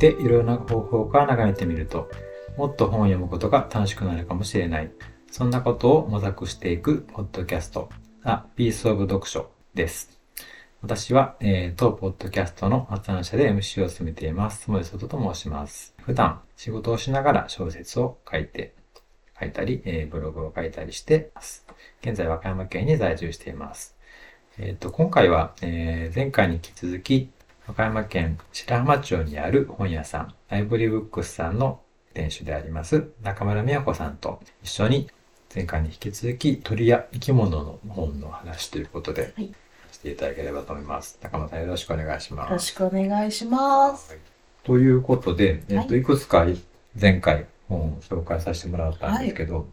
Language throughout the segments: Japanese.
ていろいろな方法から眺めてみると、もっと本を読むことが楽しくなるかもしれない。そんなことを模索していくポッドキャスト、あ、ピースオブ読書です。私は、えー、当ポッドキャストの発案者で MC を務めています。つもりそとと申します。普段仕事をしながら小説を書いて、書いたり、えー、ブログを書いたりしています。現在和歌山県に在住しています。えっ、ー、と、今回は、えー、前回に引き続き、和歌山県白浜町にある本屋さん、ライブリーブックスさんの店主であります、中村美和子さんと一緒に、前回に引き続き鳥や生き物の本の話ということで、はい、していただければと思います。中村さんよろしくお願いします。よろしくお願いします。はい、ということで、えっ、ー、と、いくつか前回本を紹介させてもらったんですけど、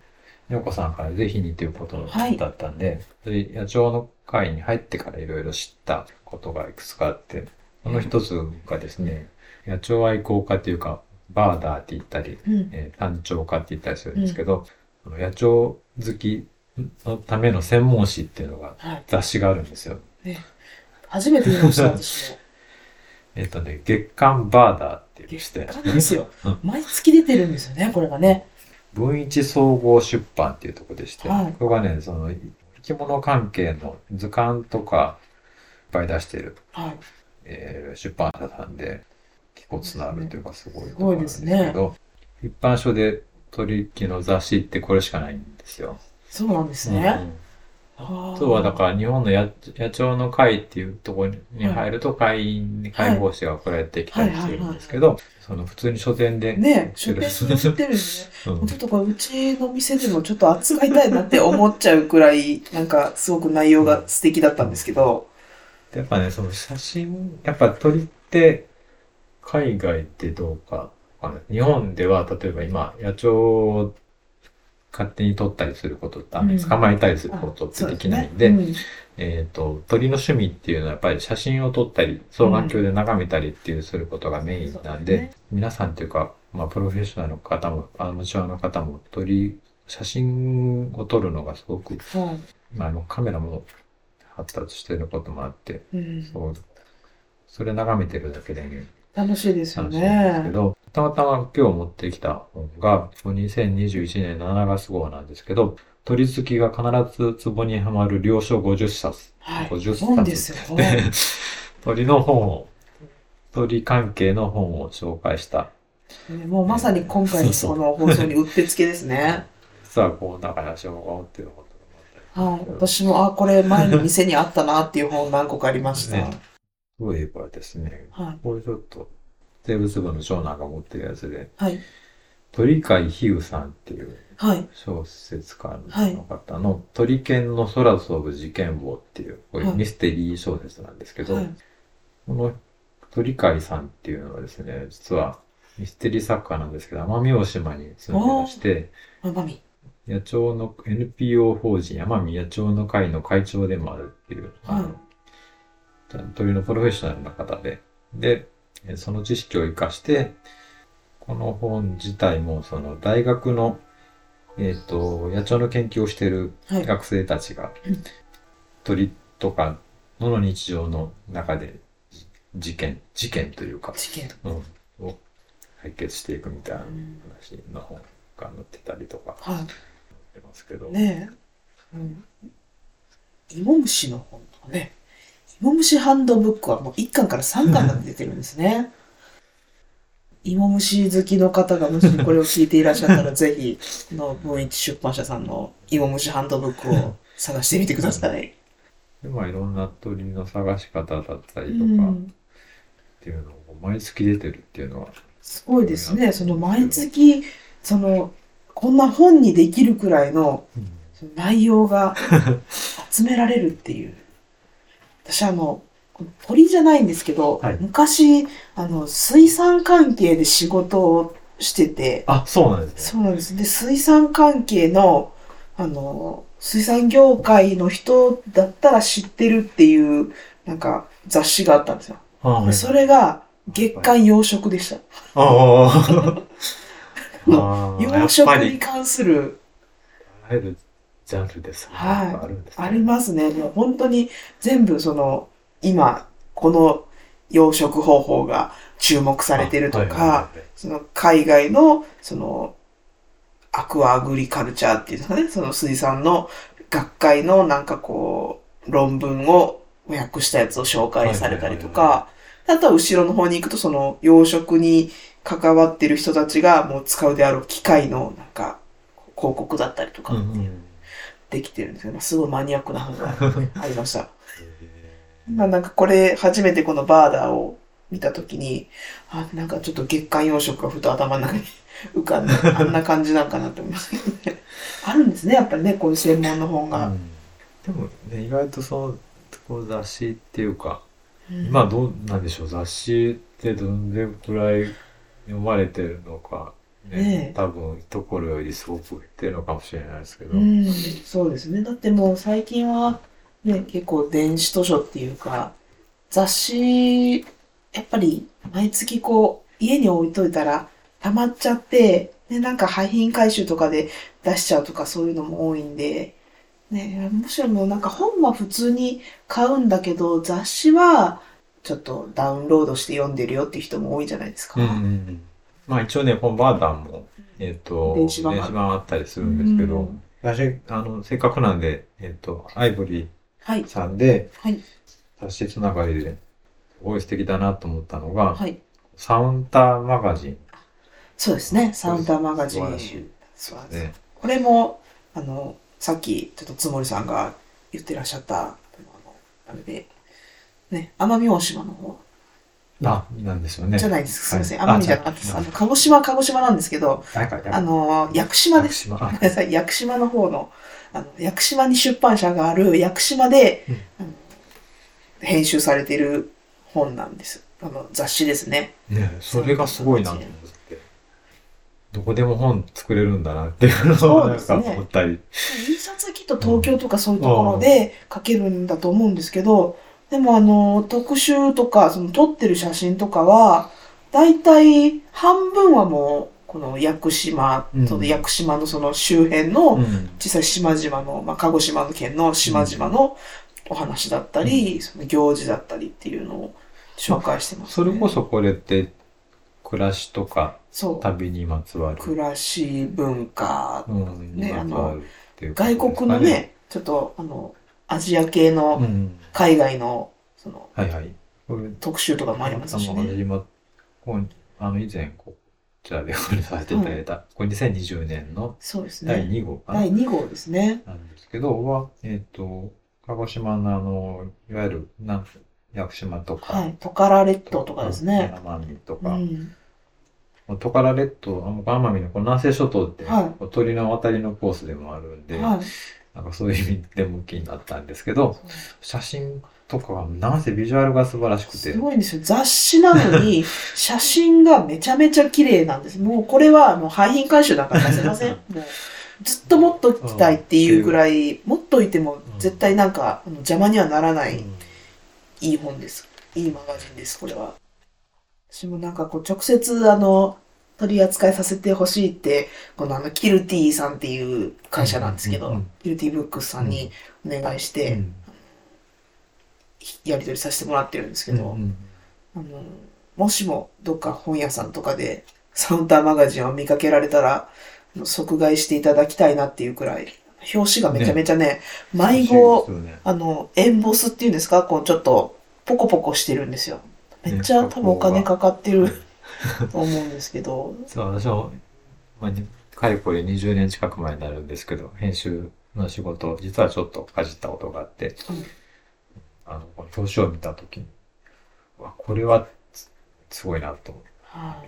よこさんからぜひにということだったんで、はい、野鳥の会に入ってからいろいろ知ったことがいくつかあって、その一つがですね、野鳥愛好家というか、バーダーって言ったり、うん、えー、単調家って言ったりするんですけど、うん、野鳥好きのための専門誌っていうのが、雑誌があるんですよ。はい、初めて見ました、私も。えっとね、月刊バーダーって言って。月刊ですよ。毎月出てるんですよね、これがね。文一総合出版っていうとこでして、はい、ここがね、その、生き物関係の図鑑とか、いっぱい出してる、はい、えー、出版社さんで、結構つながるというかすごいところなんですけど、ね、一般書で取引の雑誌ってこれしかないんですよ。そうなんですね。うんそうはだから日本の野野鳥の会っていうところに入ると会員に会報誌が送られてきたりするんですけど、その普通に書店で。ね書店で売ってるんでね。うん、ちょっとこれうちの店でもちょっと扱いたいなって思っちゃうくらい、なんかすごく内容が素敵だったんですけど。やっぱね、その写真、やっぱ撮りって海外ってどうか、日本では例えば今野鳥勝手に取ったりすることって捕まえたりすることってできないんで、うん。でね。うん、えっ、ー、と、鳥の趣味っていうのはやっぱり写真を撮ったり、双眼鏡で眺めたりっていうすることがメインなんで、ね、皆さんっていうか、まあ、プロフェッショナルの方も、アマチュアの方も鳥、写真を撮るのがすごく、まあ、あの、カメラも発達してることもあって、そう、それ眺めてるだけでね、楽しいですよね。けど、たまたま今日持ってきた本が、2021年7月号なんですけど、鳥好きが必ず壺にはまる領書50冊。はい、50冊ですよ、ね。鳥の本を、鳥関係の本を紹介した。もうまさに今回のこの放送にうってつけですね。実はこう、中谷翔が持ってる本はい。私も、あ、これ前の店にあったなっていう本何個かありました。ね、そういえばですね、はい、これちょっと、生物部の長男が持ってるやつで、はい。鳥飼比喩さんっていう小説家の方の鳥犬の空飛ぶ事件簿っていう、こういうミステリー小説なんですけど、はい、この鳥飼さんっていうのはですね、実はミステリー作家なんですけど、奄美大島に住んでまして、奄美野鳥の NPO 法人奄美野鳥の会の会長でもあるっていう、はい、鳥のプロフェッショナルな方で、で、その知識を活かして、この本自体も、その大学の、えっ、ー、と、野鳥の研究をしてい。る学生たちが、はい、鳥とか野の日常の中で事件、事件というか、事件、うん、を解決していくみたいな話の本が載ってたりとか、はい、てますけど。ねえ。うん。芋虫の本とかね。芋虫ハンドブックはもう1巻から3巻まで出てるんですね。芋虫好きの方がもしこれを聞いていらっしゃったら、ぜひ、の文一出版社さんの芋虫ハンドブックを探してみてください。でまあいろんな鳥の探し方だったりとか、っていうのを毎月出てるっていうのは。すごいですね。その毎月、その、こんな本にできるくらいの内容が集められるっていう。私あの、鳥じゃないんですけど、はい、昔、あの、水産関係で仕事をしてて。あ、そうなんですね。そうなんです。で、水産関係の、あの、水産業界の人だったら知ってるっていう、なんか、雑誌があったんですよ。はい、それが、月刊養殖でした。ああ。養殖に関する。あらゆるジャンルですね。はい。あす、ね、ありますね。もう本当に全部その、今、この養殖方法が注目されてるとか、はいその海外の、その、アクアアグリカルチャーっていうんですかね、その水産の学会のなんかこう、論文を訳したやつを紹介されたりとはいか、あとは後ろの方に行くとその養殖に関わってる人たちがもう使うであろう機械のなんか広告だったりとかできてるんですけど、すごいマニアックな本がありました。へまあなんかこれ初めてこのバーダーを見たときに、あ、なんかちょっと月間養殖がふと頭の中に浮かんで、あんな感じなんかなって思いますけどね。あるんですね、やっぱりね、こういう専門の本が。ーうんでもね意外とそのこう雑誌っていうかうん今どうなんでしょう雑誌ってどんでくらい読まれてるのかねねえ多分ところよりすごく減ってるのかもしれないですけど、うん、そうですね。だってもう最近はね、結構電子図書っていうか、雑誌、やっぱり毎月こう、家に置いといたら溜まっちゃって、で、なんか廃品回収とかで出しちゃうとかそういうのも多いんで、ね、むしろもうなんか本は普通に買うんだけど、雑誌はちょっとダウンロードして読んでるよっていう人も多いじゃないですか。うんうんうんまあ一応ねこのバーダンもえっ、と電子版があったりするんですけど、うん私あのせっかくなんでえっ、とアイボリはいー。さんではい。雑誌つながりですごい素敵だなと思ったのが、はい。サウンターマガジンそうですね。サウンターマガジン。そうですね。これも、あの、さっき、ちょっとつもりさんが言ってらっしゃった、あの、あれで、ね、奄美大島の方あ、なんですよね。じゃないです。すみません。はい奄美じゃなかったです。あの、鹿児島は鹿児島なんですけど、あ、の、屋久島です。島。ごめんなさい。屋久島の方の、あの、屋久島に出版社がある屋久島で、編集されている本なんです。あの、雑誌ですね。ね、それがすごいなと思って。どこでも本作れるんだなっていうのをなんか思ったり。印刷はきっと東京とかそういうところで書けるんだと思うんですけど、でもあの、特集とか、その撮ってる写真とかは、だいたい半分はもう、この屋久島、うんその屋久島のその周辺のうん小さい島々の、まあ、鹿児島の県の島々のお話だったり、その行事だったりっていうのを紹介してます、ね。それこそこれって、暮らしとかそう。旅にまつわる。暮らし、文化、ねうことですか外国のね、ちょっとあの、アジア系のうん。海外の、その、はいはい。特集とかもありますしね。あの、以前、こちらでお話しさせていただいた、これ2020年のそうです第ね。2号かな、第2号ですね。なんですけど、は、えっ、と、鹿児島のあの、いわゆる、なん屋久島とか、はい。トカラ列島とかですね。奄美とうか、ん。トカラ列島、あの奄美のこの南西諸島って、はいこう鳥の渡りのコースでもあるんで、はい。なんかそういう意味でも気になったんですけど、写真とかはなんせビジュアルが素晴らしくて？す、ごいんですよ。雑誌なのに、写真がめちゃめちゃ綺麗なんです。もうこれはもう廃品回収だから出せません。もうずっと持っときたいっていうぐらい、持っといても絶対なんか邪魔にはならない、いい本です。いいマガジンです、これは。私もなんかこう直接あの、取り扱いさせてほしいって、このあの、キルティさんっていう会社なんですけどうんうんうん、キルティブックスさんにお願いしうて、んやり取りさせてもらってるんですけど、うんあの、もしもどっか本屋さんとかでサウンターマガジンを見かけられたら、即買いしていただきたいなっていうくらい、表紙がめちゃめちゃね、迷子、ね。あの、エンボスっていうんですかこうちょっとポコポコしてるんですよ。めっちゃね多分お金かかってる。と 思うんですけど、そう、私も、まあ、にかれこれ20年近く前になるんですけど、編集の仕事、実はちょっとかじったことがあって、うんあの、この表紙を見たときに、うわ、これはすすごいなと思はい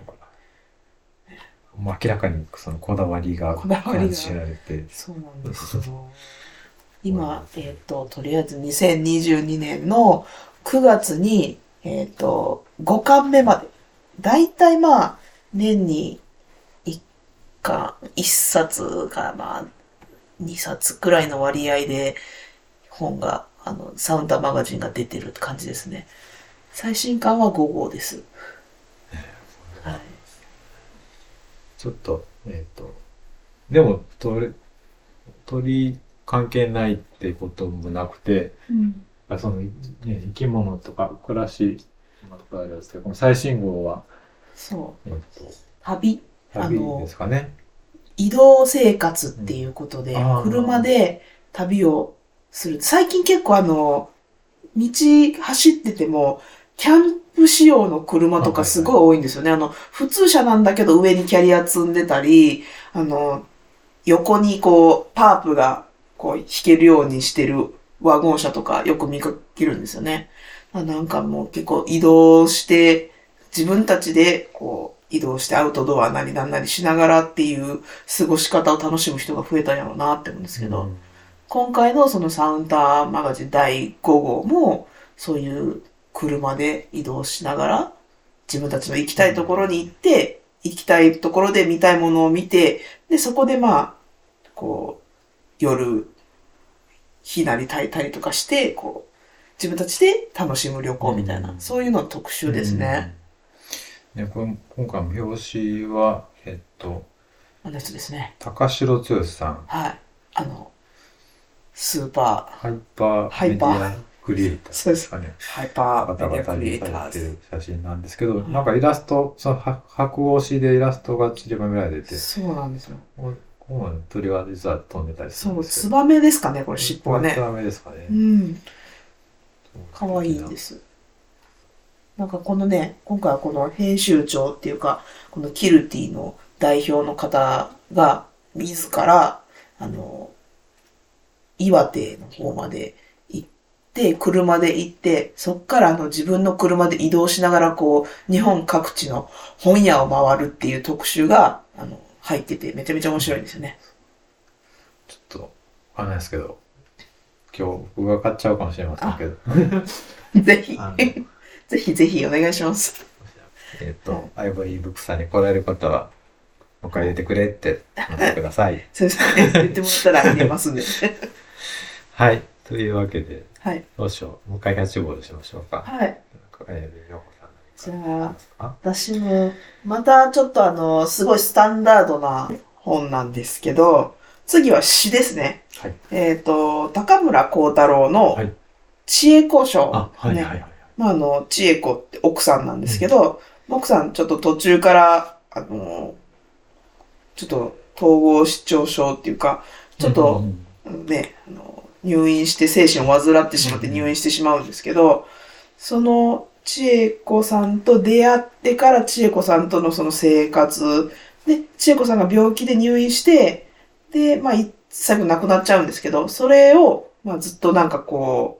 う。もう明らかにそのこだわりが感じられて、そうなんですよ。今、えっ、と、とりあえず2022年の9月に、えっ、と、5巻目まで。だいたいまあ、年に1巻、1冊からまあ、2冊くらいの割合で本が、あの、サウンターマガジンが出てる感じですね。最新巻は5号です。はい。ちょっと、えっ、と、でも、鳥、鳥関係ないってこともなくて、うん。その、ね、生き物とか暮らし今とかあれですけど、この最新号は、そう。えっ旅、と、旅ですかね。移動生活っていうことで、うん車で旅をする。最近結構あの、道走ってても、キャンプ仕様の車とかすごい多いんですよね。あの、普通車なんだけど上にキャリア積んでたり、あの、横にこう、パープがこう引けるようにしてるワゴン車とかよく見かけるんですよね。あなんかもう結構移動して、自分たちでこう移動してアウトドアなりなんなりしながらっていう過ごし方を楽しむ人が増えたんやろうなって思うんですけど、うん今回のそのサウンターマガジン第5号もそういう車で移動しながら自分たちの行きたいところに行って、行きたいところで見たいものを見て、で、そこでまあ、こう、夜、火なり炊いたりとかして、こう、自分たちで楽しむ旅行みたいな、うんそういうの特集ですね。。うんでこれ今回も表紙は、えっと、あの人ですね。高城剛さん、はい。あの、スーパハイパーメディアクリエイターそうですかね。ー、ハイパー方メディア々クリエイタにされてる写真なんですけど、うんなんかイラスト、そのは白押しでイラストが散りばめられてて、そうなんですよ。ここの鳥が実は飛んでたりするそう。ツバメですかね、これ尻尾はねツ。バメですかねう。ん。可愛いんです。なんかこのね、今回はこの編集長っていうか、このキルティの代表の方が、自ら、あの、岩手の方まで行って、車で行って、そっからあの自分の車で移動しながらこう、日本各地の本屋を回るっていう特集が、あの、入ってて、めちゃめちゃ面白いんですよね。ちょっと、わかんないですけど、今日僕が買っちゃうかもしれませんけど。ぜひぜひぜひお願いします。えっと、アイボリーブックさんに来られる方は、もう一回入れてくれって言ってください。そうですね。言ってもらったらあげますんで。はい。というわけで、はい。どうしよう。もう一回キャッチボールしましょうか。はい。じゃあ私も、またちょっとあの、すごいスタンダードな本なんですけど、次は詩ですね。はい。えっ、と、高村光太郎のはい知恵子賞。あ、はいねはいはい。まあ、あの、知恵子って奥さんなんですけど、奥さんちょっと途中から、あの、ちょっと統合失調症っていうか、ちょっと、ね、あの、入院して精神を患ってしまって入院してしまうんですけど、その千恵子さんと出会ってから千恵子さんとのその生活、で、千恵子さんが病気で入院して、で、まあ、い最後亡くなっちゃうんですけど、それを、まあ、ずっとなんかこう、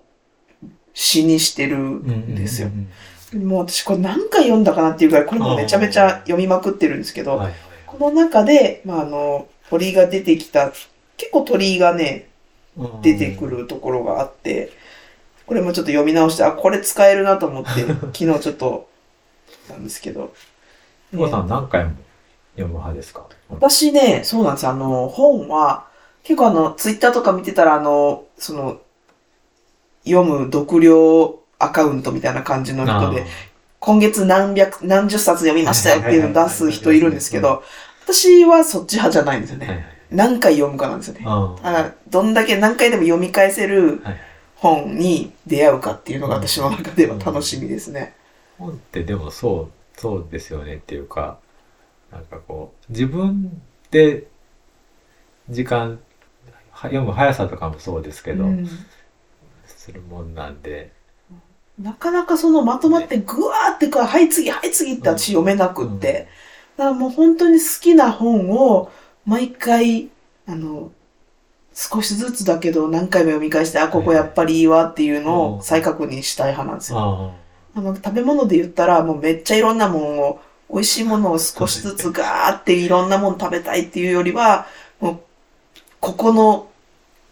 詩にしてるんですよもう私これ何回読んだかなっていうぐらい、これもめちゃめちゃ読みまくってるんですけど、この中で、まあ、あの、鳥が出てきた、結構鳥がね、はい出てく。るところがあって、これもちょっと読み直して、あ、これ使えるなと思って、昨日ちょっと、なんですけど。うん。さん何回も読む派ですか？私ね、そうなんですよ。あの、本は、結構あの、ツイッターとか見てたら、あの、その、読む読量アカウントみたいな感じの人で、今月何百、何十冊読みましたよっていうのを出す人いるんですけど、私はそっち派じゃないんですよね。はいはい。何回読むかなんですよね。あーあどんだけ何回でも読み返せる本に出会うかっていうのが私の中では楽しみですね。本ってでもそう、そうですよねっていうか、なんかこう、自分で時間、は読む速さとかもそうですけど、うんするもんなんで、なかなかそのまとまってぐわーってか、はい次、はい次って私読めなくって。だからもう本当に好きな本を毎回、あの、少しずつだけど何回も読み返して、あ、ここやっぱりいいわっていうのを再確認したい派なんですよ。ああ。の食べ物で言ったらもうめっちゃいろんなもんを、美味しいものを少しずつガーっていろんなもん食べたいっていうよりは、もう、ここの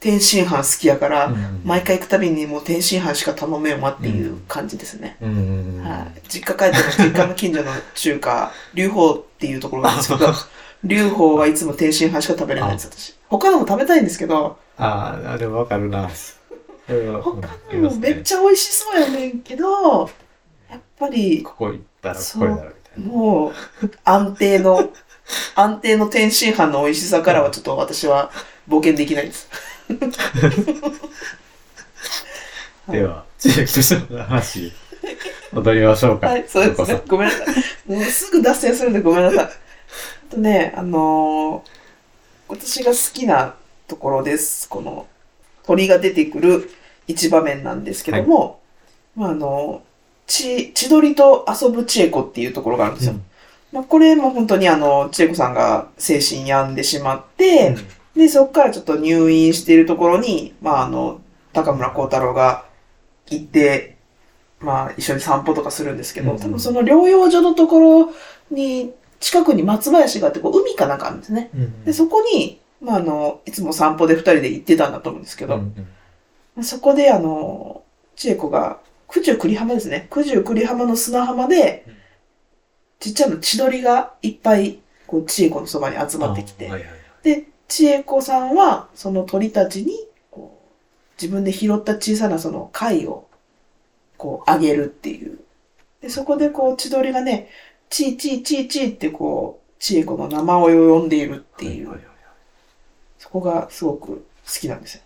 天津飯好きやから、あ、うん毎回行くたびにもう天津飯しか頼めよまっていう感じですね。はい。実家帰っても実家の近所の中華、龍宝っていうところなんですけど、龍宝はいつも天津飯しか食べれないんです、私。他のも食べたいんですけど、ああ、でもわかるな。他うんのもめっちゃ美味しそうやねんけど、やっぱり、ここ行ったらこれだろみたいな。もう、安定の、安定の天津飯の美味しさからはちょっと私は冒険できないです。では、千秋としての話。踊りましょうか。はい、そうですね。ごめんなさい。もうすぐ脱線するんでごめんなさい。あとね、あのー私が好きなところです。この鳥が出てくる一場面なんですけども、まああの、ち、千鳥と遊ぶ千恵子っていうところがあるんですよ。まあこれも本当にあの、千恵子さんが精神病んでしまって、で、そこからちょっと入院しているところに、まああの、高村光太郎が行って、まあ一緒に散歩とかするんですけど、うん多分その療養所のところに、近くに松林があって、こう海かなんかあるんですね。うんで、そこに、まああの、いつも散歩で二人で行ってたんだと思うんですけど、うんそこであの、千恵子が、九十九里浜ですね。九十九里浜の砂浜でうん、ちっちゃな千鳥がいっぱい、こう、千恵子のそばに集まってきて、で、千恵子さんは、その鳥たちに、こう、自分で拾った小さなその貝を、こう、あげるっていう。で、そこでこう、千鳥がね、チーチーチーチーってこう、千恵子の名前を呼んでいるっていうそこがすごく好きなんですよ。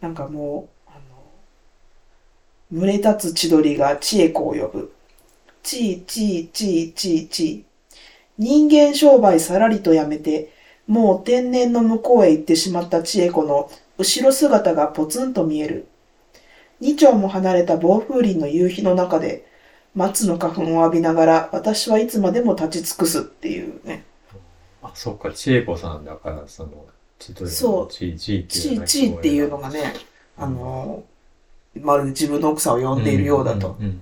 なんかもう、あの、群れ立つ千鳥が千恵子を呼ぶ。チーチーチーチーチー。人間商売さらりとやめて、もう天然の向こうへ行ってしまった千恵子の後ろ姿がポツンと見える。二丁も離れた暴風林の夕日の中で、松の花粉を浴びながら、私はいつまでも立ち尽くすっていうね。あ、そっか、千恵子さんだから、その、千鳥のそうチーチーっていうのがチーっていうのがね、あの、まるで自分の奥さんを呼んでいるようだと。んんん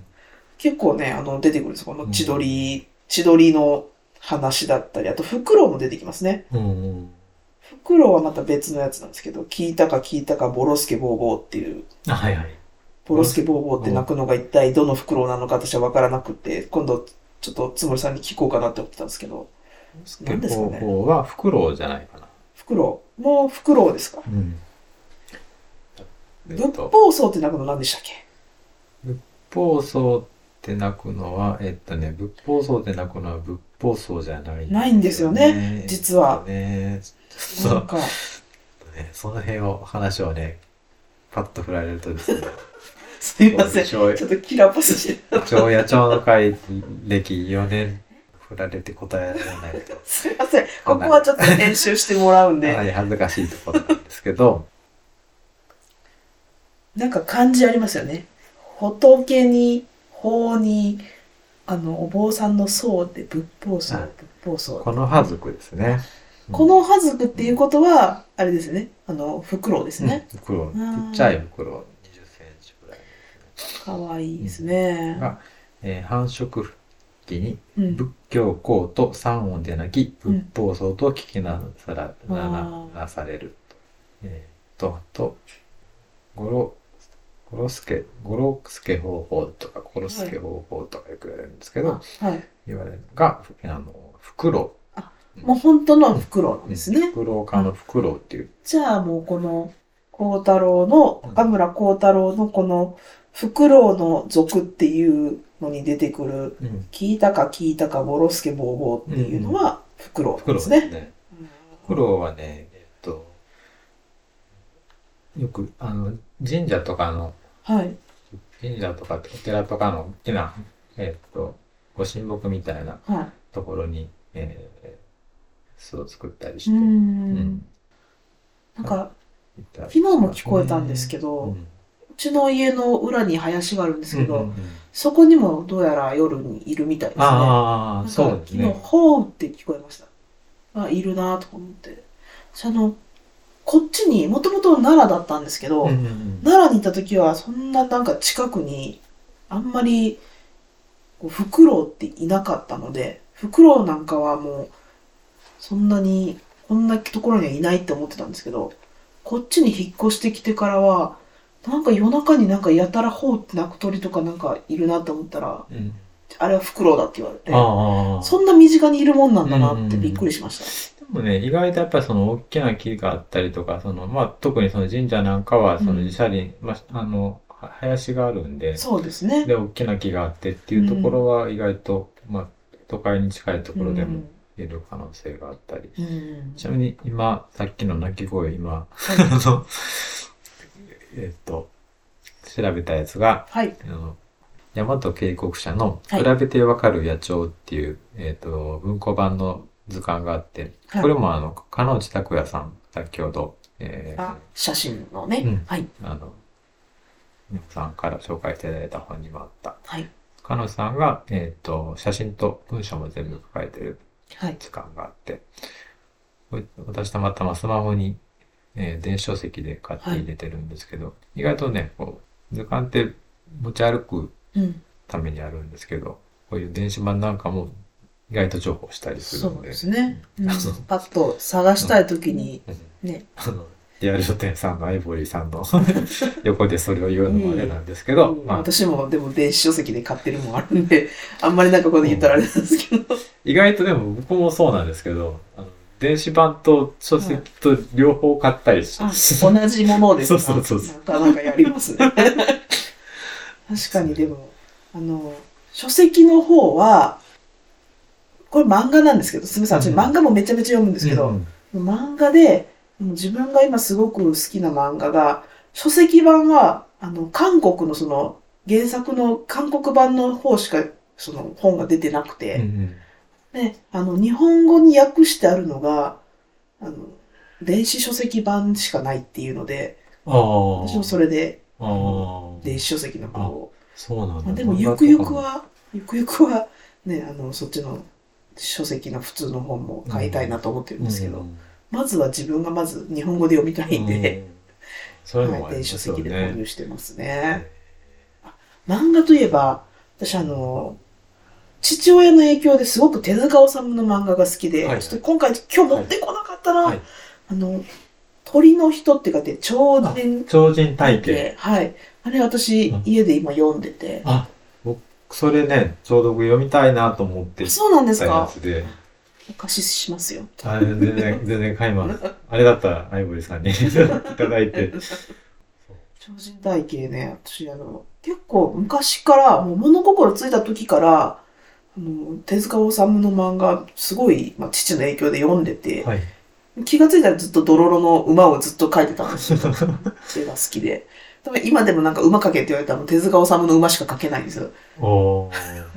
結構ね、あの、出てくるんです。この千鳥、千鳥の話だったり、あと、フクロウも出てきますね。うんうん。フクロウはまた別のやつなんですけど、聞いたか聞いたか、ボロスケボーボーっていう、あ、はいはい。ボロスケボーボーって鳴くのが一体どのフクロウなのか私は分からなくて、今度、ちょっとつもりさんに聞こうかなって思ってたんですけど、ス何ですかね方法はフクロウじゃないかな。フクロウ？もうフクロウですか？うん。え仏法僧って鳴くの何でしたっけ？仏法僧って鳴くのは、えっとね、仏法僧って鳴くのは仏法僧じゃない、ないんですよね実はえっとね、ちょっなんか、その辺を、話をね、パッと振られるとですね、すいません。ちそうょっとキラーパスして。長野町の会歴4年振られて答えられないと、すいません。ここはちょっと練習してもらうんで。かなり恥ずかしいところなんですけど、なんか漢字ありますよね。仏に、法に、あの、お坊さんの僧で仏法僧、はい仏法僧。この葉族ですね。この葉族っていうことは、あれですね。あの、フクロウですね。うん、袋、ちうんっちゃい袋、20センチぐらい。かわいいですね。が、えー繁殖期にうん。仏教公と三音でなき仏法僧と聞きなさら、うんなあーなされると。えーと、と、ごろ、ごろすけ、ごろすけ方法とか、ごろすけ方法とかよく言われるんですけど、はい。言われるのが、あの、袋。もう本当のフクロウなんですね。袋科の袋っていう。じゃあもうこの、孝太郎の、岡村孝太郎のこの、フクロウの族っていうのに出てくる、うん。聞いたか聞いたかボロスケボーボーっていうのは、フクロウなん袋ですね。ですね。袋はね、えっと、よく、あの、神社とかの、はい。神社とかお寺とかの大きな、えっと、ご神木みたいなはところに、えー巣を作ったりしい。うて、ーうんん。なんか、いたり今も聞こえたんですけど、ううんちの家の裏に林があるんですけど、うんうんうんそこにもどうやら夜にいるみたいですね。ああ、そうです昨日、ね。ほーって聞こえました。あ、いるなと思って。その、こっちに、もともと奈良だったんですけど、うんうんうん奈良に行った時は、そんななんか近くに、あんまり、こうフクロウっていなかったので、フクロウなんかはもう、そんなに、こんなところにはいないって思ってたんですけど、こっちに引っ越してきてからは、なんか夜中になんかやたらほうって鳴く鳥とかなんかいるなって思ったら、うんあれはフクロウだって言われて。そんな身近にいるもんなんだなってびっくりしました。でもね、意外とやっぱりその大きな木があったりとか、その、まあ、特にその神社なんかは、そのうん自社林、まあ、あの、は林があるんで、そうですね。で、大きな木があってっていうところは意外と、まあ、都会に近いところでもいる可能性があったり。うん。うんちなみに今、さっきの鳴き声、今、はい あの、えっと、調べたやつが、はい。あの、大和渓谷社のはい比べてわかる野鳥っていう、えっ、と、文庫版の図鑑があって、はいこれもあの、鹿内拓也さん、先ほど、えーあ、写真のね。うんはい。あの、皆さんから紹介していただいた本にもあった。はい。鹿野さんが、えっ、と、写真と文章も全部書かれてるはい。図鑑があって、これ私たまたまスマホに、えー電子書籍で買って入れてるんですけど、意外とね、こう、図鑑って持ち歩くうん。ためにあるんですけど、こういう電子版なんかも意外と重宝したりするそうので。ですね。うんパッと探したいときに、うんね。あの、リアル書店さんのアイボリーさんの 横でそれを言うのもあれなんですけど、うんまあ、私もでも電子書籍で買ってるもんあるんで、あんまりなんかここで言ったらあれなんですけど。意外とでも僕もそうなんですけど、あの電子版と書籍と両方買ったりし、あ同じものですか？そうそうそうなかなかやりますね。確かにでも、あの、書籍の方は、これ漫画なんですけど、すみません、漫画もめちゃめちゃ読むんですけど、うん漫画で、自分が今すごく好きな漫画が、書籍版は、あの、韓国のその、原作の韓国版の方しか、その本が出てなくて、うんうんで、あの、日本語に訳してあるのが、あの、電子書籍版しかないっていうので。私もそれで。電子書籍の方を。そうなんだ。まあでも、ゆくゆくは、ゆくゆくは、ね、あの、そっちの書籍の普通の本も買いたいなと思ってるんですけど、うんまずは自分がまず日本語で読みたいんで、うんはい、電子書籍で購ね。入してますね。漫画といえば、私あの、父親の影響ですごく手塚治虫の漫画が好きで、はいちょっと今回今日持ってこなかったな、はいあの、鳥の人って書いて、超人超人体系。はい。あれ私、うん家で今読んでて。あ、僕、それね、ちょうど僕読みたいなと思ってそうなんですか？お貸ししますよ。あ全然、全然買います。あれだったら、アイボリーさんに いただいて。超人体系ね、私あの、結構昔から、もう物心ついた時から、あの、手塚治虫の漫画、すごい、まあ、父の影響で読んでて、はい。気がついたらずっとドロロの馬をずっと描いてたんですよ。絵が好きで。多分今でもなんか馬描けって言われたらもう手塚治虫の馬しか描けないんですよ。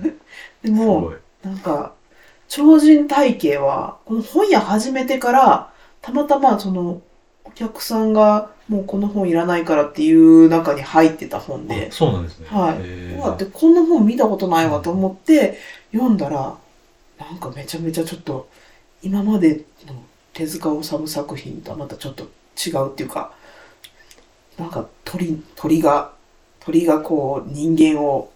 ですも。なんか、超人体系は、この本屋始めてから、たまたまその、お客さんがもうこの本いらないからっていう中に入ってた本であ、そうなんですね。はいへーうわってこんな本見たことないわと思って読んだら、なんかめちゃめちゃちょっと、今までの手塚治虫作品とはまたちょっと違うっていうか、なんか鳥、鳥が、鳥がこう人間を、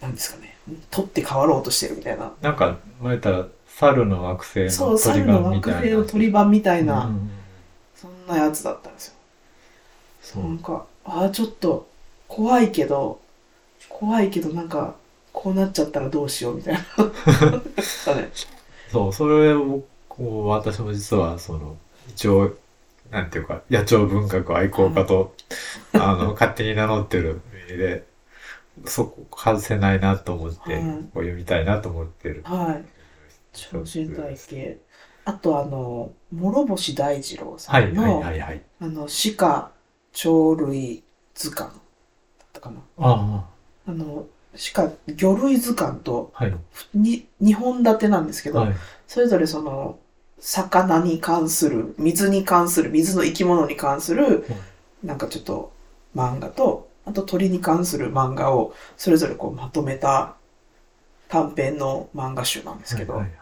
なんですかね、取って変わろうとしてるみたいな。なんか、前言ったら、猿の惑星そう、の鳥みたいな。惑星の鳥版みたいな、うんそんなやつだったんですよ。そうなんか、ああ、ちょっと怖いけど、怖いけどなんか、こうなっちゃったらどうしようみたいな。そう、それを、こう、私も実は、その、一応、なんていうか、野鳥文学愛好家と、あの、勝手に名乗ってる意味で、そこ外せないなと思って、はいこう読みたいなと思ってる。はい。超人体系。あとあの、諸星大二郎さはい、んの、はい、はい、はい。あの、鹿鳥類図鑑だったかな。ああの、鹿魚類図鑑とあ、はい、に2本立てなんですけど、はい。それぞれその、魚に関する、水に関する、水の生き物に関する、なんかちょっと漫画と、あと鳥に関する漫画をそれぞれこうまとめた短編の漫画集なんですけど、はいはい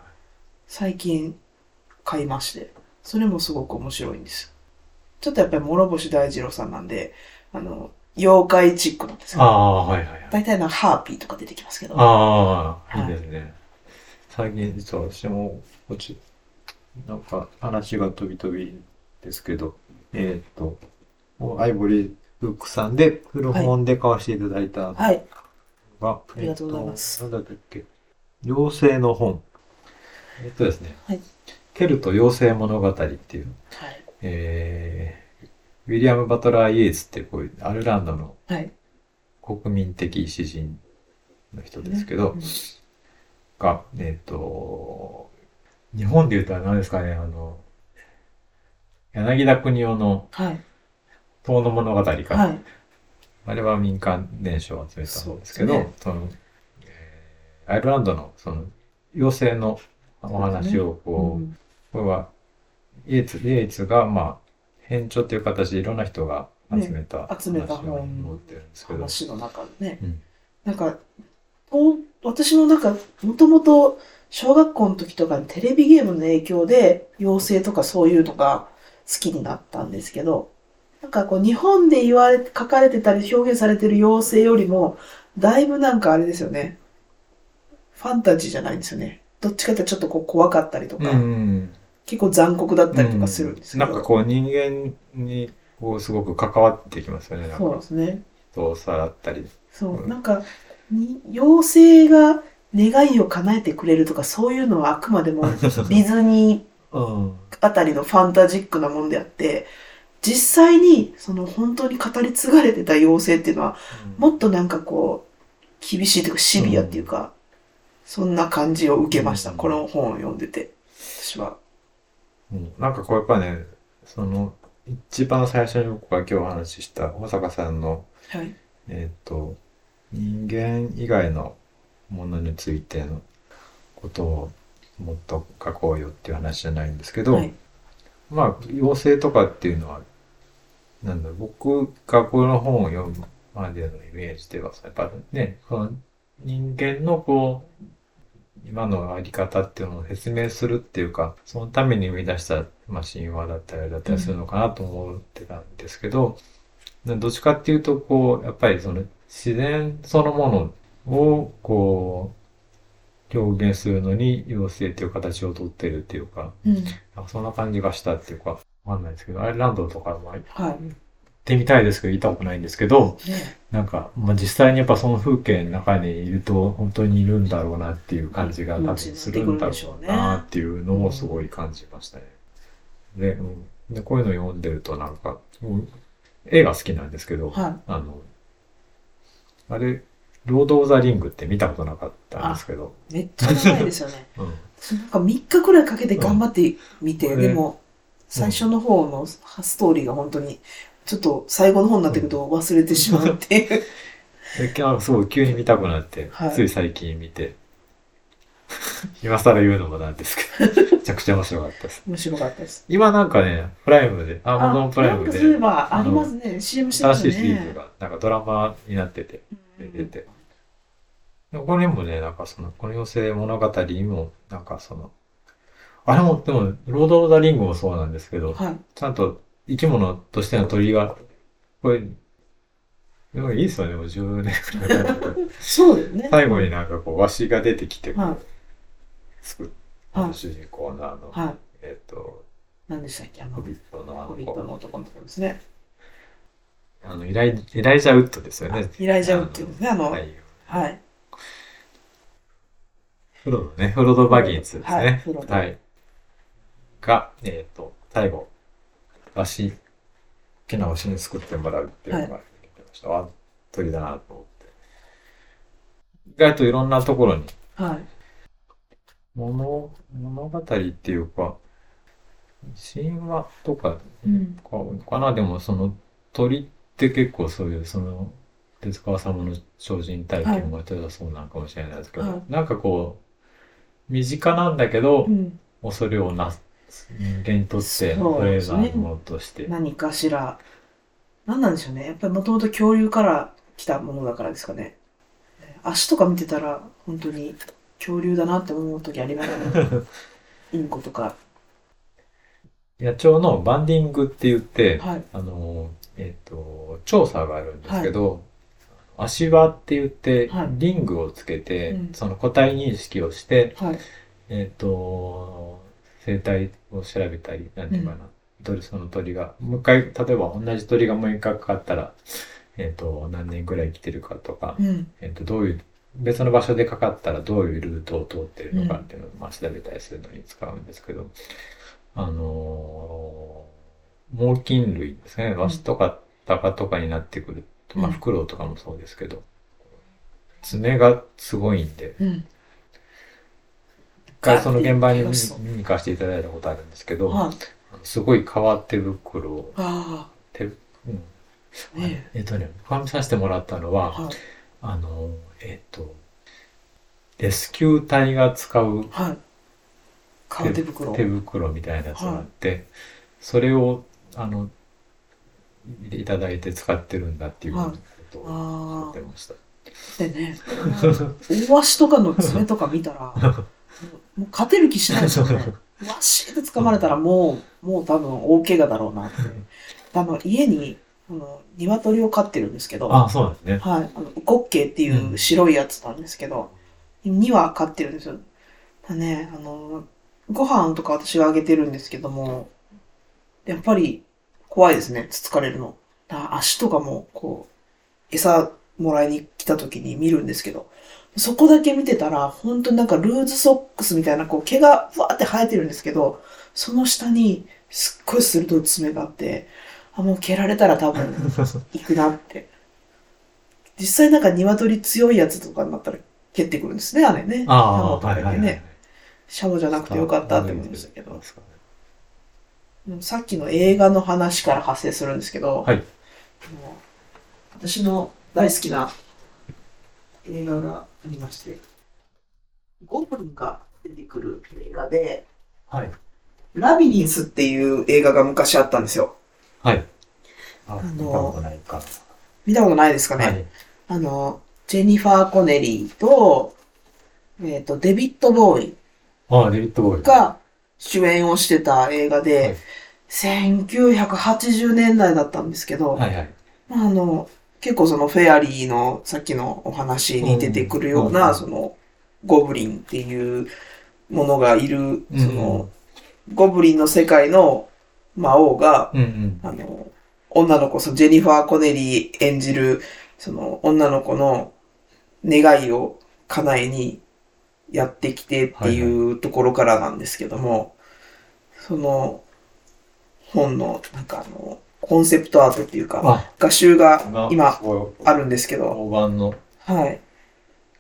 最近買いまして、それもすごく面白いんですよ。ちょっとやっぱり諸星大二郎さんなんで、あの、妖怪チックなんですよ。ああ、はい、はい、はい。大体なんかハーピーとか出てきますけど。ああ、はいいいですね。最近実は私も、こっち、なんか話が飛び飛びですけど、えーっと、もうアイボリーブックさんで古本で買わせていただいたのが、はい。ありがとうございますなんだったっけ？妖精の本。えっとですね、はいケルト妖精物語っていう、はい。えー、ウィリアム・バトラー・イエーツってこういうアルランドのはい。国民的詩人の人ですけど、うんが、えっ、と、日本で言ったら何ですかね、あの、柳田国夫のはい。遠の物語か、はい。あれは民間伝承を集めたんですけど、そうですねそのアイルランドのその妖精のお話をこう、うんこれはイエーツ、イエーツがまあ編著っていう形でいろんな人が集めたね集めた話を持ってるんですけど、話の中でね。うんなんか、と私もなんか、もともと小学校の時とかにテレビゲームの影響で、妖精とかそういうのが好きになったんですけど、なんかこう日本で言われ、書かれてたり表現されてる妖精よりも、だいぶなんかあれですよね。ファンタジーじゃないんですよね。どっちかってちょっとこう怖かったりとか、うん結構残酷だったりとかするんですけど。なんかこう人間にこうすごく関わってきますよね。そうでかすね。人をさらったり。そうう、んなんか、に妖精が願いを叶えてくれるとか、そういうのはあくまでも ディズニうん。ーあたりのファンタジックなもんであって、実際に、その本当に語り継がれてた妖精っていうのは、もっとなんかこう、厳しいというかシビアっていうか、そんな感じを受けました。うんこの本を読んでて、私は。うんなんかこうやっぱね、その、一番最初に僕が今日お話しした大坂さんの、はい。えっ、と、人間以外のものについてのことをもっと書こうよっていう話じゃないんですけど、はい。まあ、妖精とかっていうのは、なんだ僕がこの本を読むまでのイメージでは、やっぱね、この人間のこう、今のあり方っていうのを説明するっていうか、そのために生み出した、まあ、神話だったりだったりするのかなと思ってたんですけど、でどっちかっていうと、こう、やっぱりその自然そのものを、こう、表現するのに妖精っていう形をとってるっていうか、うん。なんかそんな感じがしたっていうか、わかんないですけど、アイルランドとかも行っはい。てみたいですけど、行ったことないんですけど、ね。なんか、まあ、実際にやっぱその風景の中にいると、本当にいるんだろうなっていう感じが多分するんだろうなっていうのをすごい感じましたね。で、うん、でこういうの読んでるとなんか、うん映画好きなんですけど、はあの、あれ、ロード・オブ・ザ・リングって見たことなかったんですけど、い。めっちゃ長いですよね。うん、なんか3日くらいかけて頑張って見て、うんでも、最初の方のストーリーが本当に、ちょっと最後の方になってくると忘れてしまうっていう。で、なんかすごい急に見たくなって、はいつい最近見て、今更言うのもなんですけど、めちゃくちゃ面白かったです。面白かったです。今なんかね、プライムで、アマゾンプライムなんかそういえで、ばありますね。CM してました新しいシリーズね。が、なんかドラマになってて、うん出て。でこれもね、なんかその、この妖精物語にも、なんかその、あれも、でも、ロード・オブ・ザ・リングもそうなんですけど、はい。ちゃんと生き物としての鳥が、これ、でもいいですよね、もう10年くらい。そうですね。最後になんかこう、わしが出てきて、はい作っはい主人公のあの、はい。えっ、と、何でしたっけあのホ、ビットのあのホビットの男の子ですね。あのイライ、イライジャウッドですよね。イライジャウっていうんですね。あの、ははい。い。フロドね、フロド・バギンズですはいね。はい。が、えっ、と、最後、わし、好きなわしに作ってもらうっていうのが出てました。あ、鳥だなと思って。意外といろんなところにはい。物、物語っていうか、神話とかうん。かかな、でもその鳥って結構そういうその手塚治虫の超人体験もやってたらそうなんかもしれないですけど、はいなんかこう身近なんだけど、うん。恐れをなす人間にとってトレーザーのものとして、何かしら、何なんでしょうね。やっぱりもともと恐竜から来たものだからですかね。足とか見てたら、本当に恐竜だなって思う時ありますね。インコとか。野鳥のバンディングって言って、はい。あの、えっ、と、調査があるんですけど、足輪って言って、はいリングをつけて、うんその個体認識をして、はい。えっ、と、生態を調べたり、なんていうかな、鳥、その鳥が、もう一回、例えば同じ鳥がもう一回かかったら、えっ、と、何年ぐらい生きてるかとか、うん。えっ、と、どういう、別の場所でかかったらどういうルートを通ってるのかっていうのを、まあ、調べたりするのに使うんですけど、あのー猛禽類ですね。ワシとかタカとかになってくると、まあ、うんフクロウとかもそうですけど、爪がすごいんで、うん。一回その現場に見に行かせていただいたことあるんですけど、はい。すごい変わ手袋を、あ手、うん。あ。ねえっとね、ファンさせてもらったのは、はい。あの、えっと、レスキュー隊が使うはい。顔手袋。手袋みたいなやつがあって、それを、あの、いただいて使ってるんだっていうことをあ言ってました。あ。でね、大足とかの爪とか見たら、もう勝てる気しないですよね。わっしーって掴まれたらもう、もう多分大怪我だろうなって。あの、家に、あの、鶏を飼ってるんですけど、あ、そうなんですね。はい。あの、ウコッケイっていう白いやつなんですけど、2羽飼ってるんですよ。だね、あの、ご飯とか私があげてるんですけども、やっぱり怖いですね、つつかれるの。だ足とかも、こう、餌もらいに来た時に見るんですけど、そこだけ見てたら、本当になんかルーズソックスみたいな、こう毛がふわーって生えてるんですけど、その下にすっごい鋭い爪があって、あ、もう蹴られたら多分 行くなって。実際なんか鶏強いやつとかになったら蹴ってくるんですね、あれね。ああ、シャモとかはいはいはい。シャモじゃなくてよかったって思いましたけど。うんさっきの映画の話から発生するんですけど、はい私の大好きな映画がありまして、ゴブリンが出てくる映画で、はい。ラビリンスっていう映画が昔あったんですよ。はい。あ、の見たことないか。見たことないですかね、はい。あの、ジェニファー・コネリーと、えっ、と、デビッド・ボーイあ、デビッド・ボーイ。が主演をしてた映画で、はい1980年代だったんですけど、はいはい。まあ、あの、結構そのフェアリーのさっきのお話に出てくるような、うんその、ゴブリンっていうものがいる、うんその、ゴブリンの世界の魔王が、うんうん。あの、女の子、そのジェニファー・コネリー演じる、その女の子の願いを叶えにやってきてっていうところからなんですけども、その本の、なんかあの、コンセプトアートっていうか、あ、画集が今あるんですけど、大判のはい、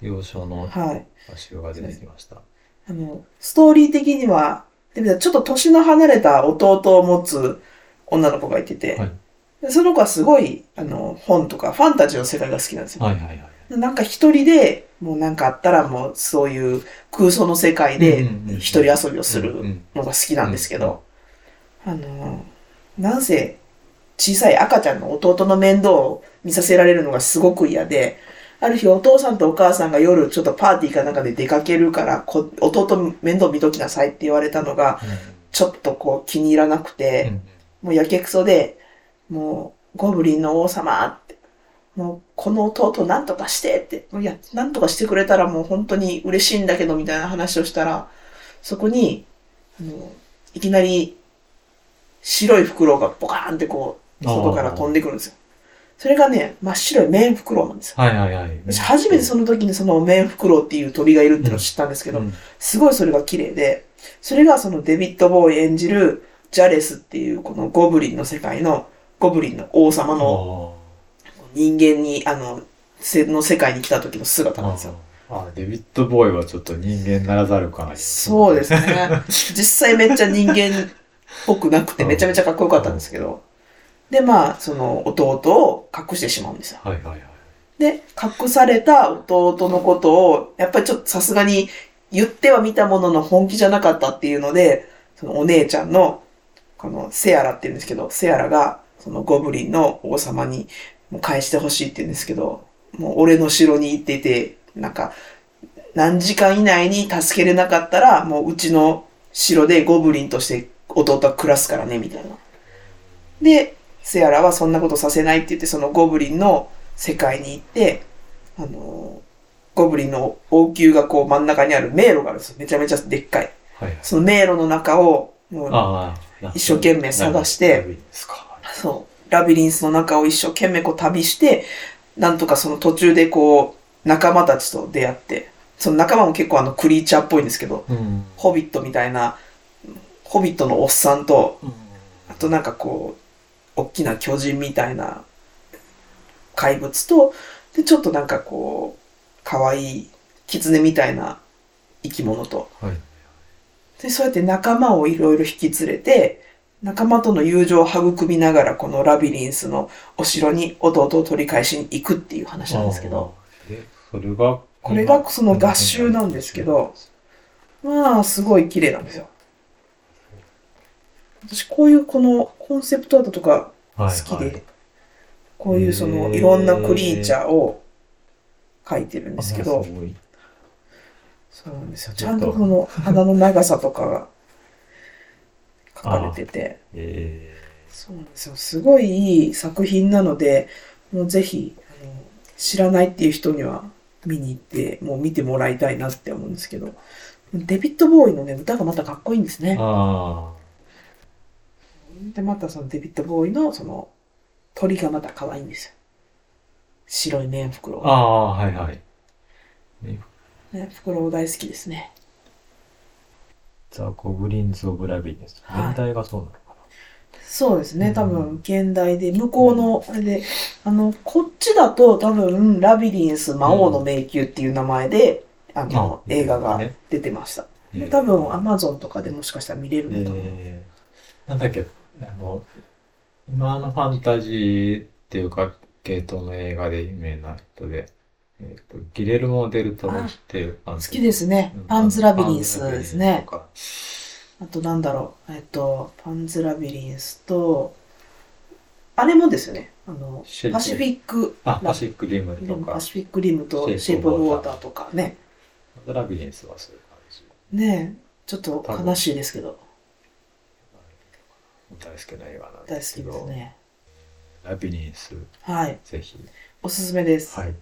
幼少のはい。足が出てきました。あの、ストーリー的には、でもちょっと年の離れた弟を持つ女の子がいてて、はいでその子はすごい、あの、本とかファンタジーの世界が好きなんですよ。はいはいはい。なんか一人で、もうなんかあったらもうそういう空想の世界で一人遊びをするのが好きなんですけど、あの、なんせ小さい赤ちゃんの弟の面倒を見させられるのがすごく嫌で、ある日お父さんとお母さんが夜ちょっとパーティーかなんかで出かけるから、こ弟面倒見ときなさいって言われたのが、ちょっとこう気に入らなくうて、ん。もうやけくそで、もうゴブリンの王様って、もうこの弟なんとかしてって、いや、なんとかしてくれたらもう本当に嬉しいんだけどみたいな話をしたら、そこに、あのいきなり白い袋がボカーンってこう、外から飛んでくるんですよ。それがね、真っ白い綿袋なんですよ。はいはいはい。私初めてその時にその綿袋っていう鳥がいるってのを知ったんですけど、うんすごいそれが綺麗で、それがそのデビッド・ボーイ演じるジャレスっていうこのゴブリンの世界のゴブリンの王様の人間に、あの、せの世界に来た時の姿なんですよ。ああ、デビッド・ボーイはちょっと人間ならざる感ありますそうですね。実際めっちゃ人間っぽくなくてめちゃめちゃかっこよかったんですけど。で、まあ、その弟を隠してしまうんですよ。はいはいはい。で、隠された弟のことを、やっぱりちょっとさすがに言ってはみたものの本気じゃなかったっていうので、そのお姉ちゃんの、このセアラって言うんですけど、セアラがそのゴブリンの王様に返してほしいって言うんですけど、もう俺の城に行ってて、なんか、何時間以内に助けれなかったら、もううちの城でゴブリンとして弟は暮らすからね、みたいな。で、セアラはそんなことさせないって言って、そのゴブリンの世界に行って、あのーゴブリンの王宮がこう真ん中にある迷路があるんですよ。めちゃめちゃでっかい。はいはい。その迷路の中を、一生懸命探してラビリンスか。そう、ラビリンスの中を一生懸命こう旅して、なんとかその途中でこう、仲間たちと出会って、その仲間も結構あのクリーチャーっぽいんですけど、うん。ホビットみたいな、ホビットのおっさんと、うんあとなんかこう、大きな巨人みたいな怪物と、で、ちょっとなんかこう、可愛い狐みたいな生き物と。はい。で、そうやって仲間をいろいろ引き連れて、仲間との友情を育みながら、このラビリンスのお城に弟を取り返しに行くっていう話なんですけど。それがこれがその合集なんですけど、まあ、すごい綺麗なんですよ。私、こういうこのコンセプトアートとか好はい。きで、はいこういうそのいろんなクリーチャーを描いてるんですけどそうなんですよ。ちゃんとその鼻の長さとかが書かれてて、えそうなんですよ。すごいいい作品なので、もうぜひ、あの知らないっていう人には見に行って、もう見てもらいたいなって思うんですけど、デビッド・ボウイのね、歌がまたかっこいいんですー、ね。あで、またそのデビッド・ボウイのその鳥がまた可愛いんですよ。白いメンフクロウ。ああ、はいはい。ね、フクロウ大好きですね。 The Goblins of Labyrinth。はい原題がそうなのかそうですね。うん多分、原題で、向こうの、あれで、あの、こっちだと多分、ラビリンス魔王の迷宮っていう名前で、あの、あ映画がね出てました。な。で多分、アマゾンとかでもしかしたら見れるのと思う。えー、なんだっけ、あの、今のファンタジーっていうか、系統の映画で有名な人で、えっ、と、ギレルモ・デルトロっていう好きですね。パンズラビリンスですね。あと、なんだろう。えっと、パンズラビリンスと、あれもですよね。あの、パシフィック、あ、パシフィック・リムとかパ、シフィックリムとシェイプシェイプオブウォーターとかね。パンズラビリンスはそういう感じ。ねえ、ちょっと悲しいですけど、大好きな映画なん大好きですけど、ですね。ラビリンス、はい。ぜひ。おすすめです。はい。